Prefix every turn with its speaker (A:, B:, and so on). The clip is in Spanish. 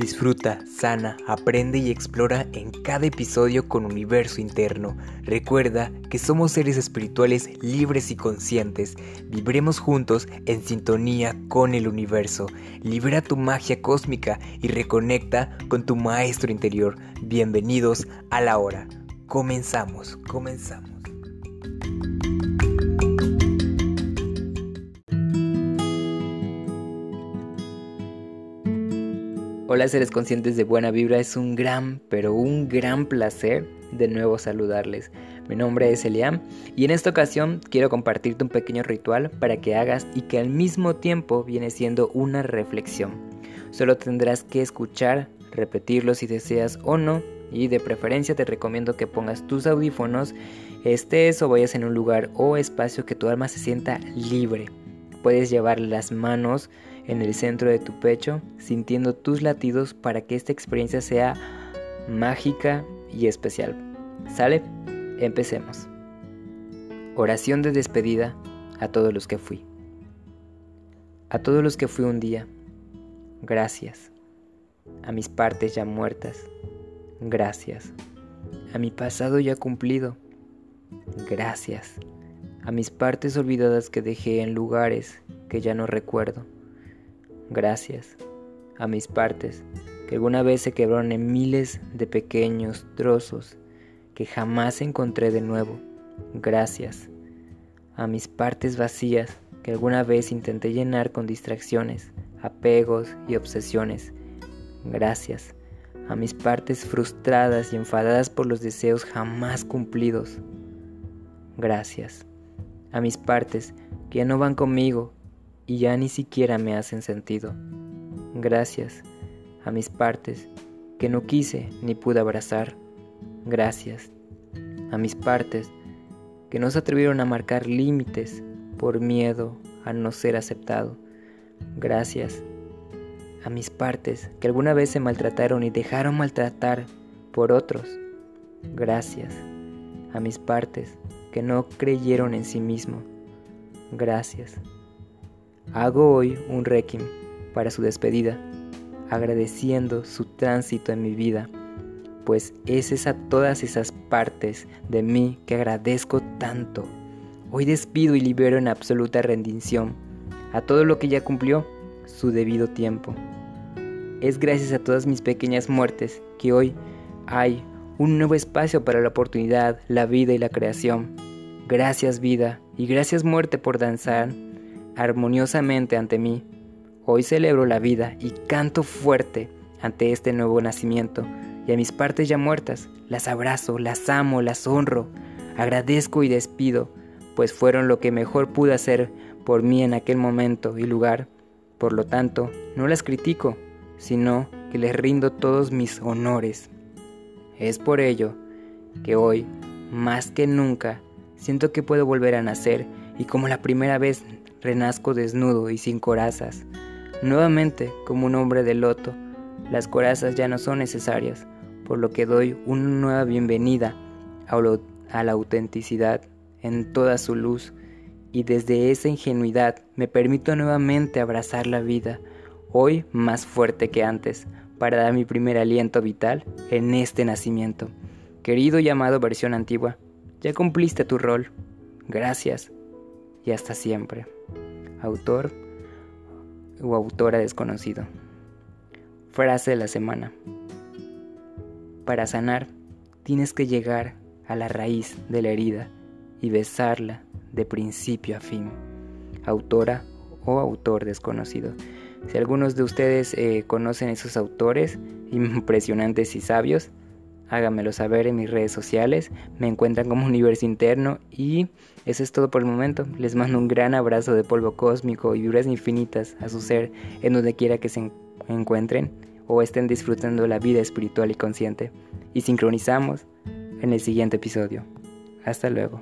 A: Disfruta, sana, aprende y explora en cada episodio con universo interno. Recuerda que somos seres espirituales libres y conscientes. Vibremos juntos en sintonía con el universo. Libera tu magia cósmica y reconecta con tu maestro interior. Bienvenidos a la hora. Comenzamos, comenzamos. Hola seres conscientes de buena vibra, es un gran, pero un gran placer de nuevo saludarles. Mi nombre es Eliam y en esta ocasión quiero compartirte un pequeño ritual para que hagas y que al mismo tiempo viene siendo una reflexión. Solo tendrás que escuchar, repetirlo si deseas o no y de preferencia te recomiendo que pongas tus audífonos, estés o vayas en un lugar o espacio que tu alma se sienta libre. Puedes llevar las manos en el centro de tu pecho, sintiendo tus latidos para que esta experiencia sea mágica y especial. ¿Sale? Empecemos. Oración de despedida a todos los que fui. A todos los que fui un día, gracias. A mis partes ya muertas, gracias. A mi pasado ya cumplido, gracias. A mis partes olvidadas que dejé en lugares que ya no recuerdo gracias a mis partes que alguna vez se quebraron en miles de pequeños trozos que jamás encontré de nuevo. Gracias a mis partes vacías que alguna vez intenté llenar con distracciones, apegos y obsesiones. Gracias a mis partes frustradas y enfadadas por los deseos jamás cumplidos. Gracias a mis partes que ya no van conmigo y ya ni siquiera me hacen sentido. Gracias a mis partes que no quise ni pude abrazar. Gracias a mis partes que no se atrevieron a marcar límites por miedo a no ser aceptado. Gracias a mis partes que alguna vez se maltrataron y dejaron maltratar por otros. Gracias a mis partes que no creyeron en sí mismo. Gracias Hago hoy un requiem para su despedida, agradeciendo su tránsito en mi vida, pues es esa todas esas partes de mí que agradezco tanto. Hoy despido y libero en absoluta rendición a todo lo que ya cumplió su debido tiempo. Es gracias a todas mis pequeñas muertes que hoy hay un nuevo espacio para la oportunidad, la vida y la creación. Gracias vida y gracias muerte por danzar armoniosamente ante mí. Hoy celebro la vida y canto fuerte ante este nuevo nacimiento, y a mis partes ya muertas las abrazo, las amo, las honro, agradezco y despido, pues fueron lo que mejor pude hacer por mí en aquel momento y lugar. Por lo tanto, no las critico, sino que les rindo todos mis honores. Es por ello que hoy, más que nunca, siento que puedo volver a nacer y como la primera vez renazco desnudo y sin corazas. Nuevamente, como un hombre de loto, las corazas ya no son necesarias, por lo que doy una nueva bienvenida a, la autenticidad en toda su luz y desde esa ingenuidad me permito nuevamente abrazar la vida, hoy más fuerte que antes, para dar mi primer aliento vital en este nacimiento. Querido y amado versión antigua, ya cumpliste tu rol. Gracias y hasta siempre autor o autora desconocido. Frase de la semana. Para sanar, tienes que llegar a la raíz de la herida y besarla de principio a fin. Autora o autor desconocido. Si algunos de ustedes eh, conocen esos autores impresionantes y sabios, háganmelo saber en mis redes sociales. Me encuentran como Universo Interno y eso es todo por el momento. Les mando un gran abrazo de polvo cósmico y vibras infinitas a su ser en donde quiera que se encuentren o estén disfrutando la vida espiritual y consciente. Y sincronizamos en el siguiente episodio. Hasta luego.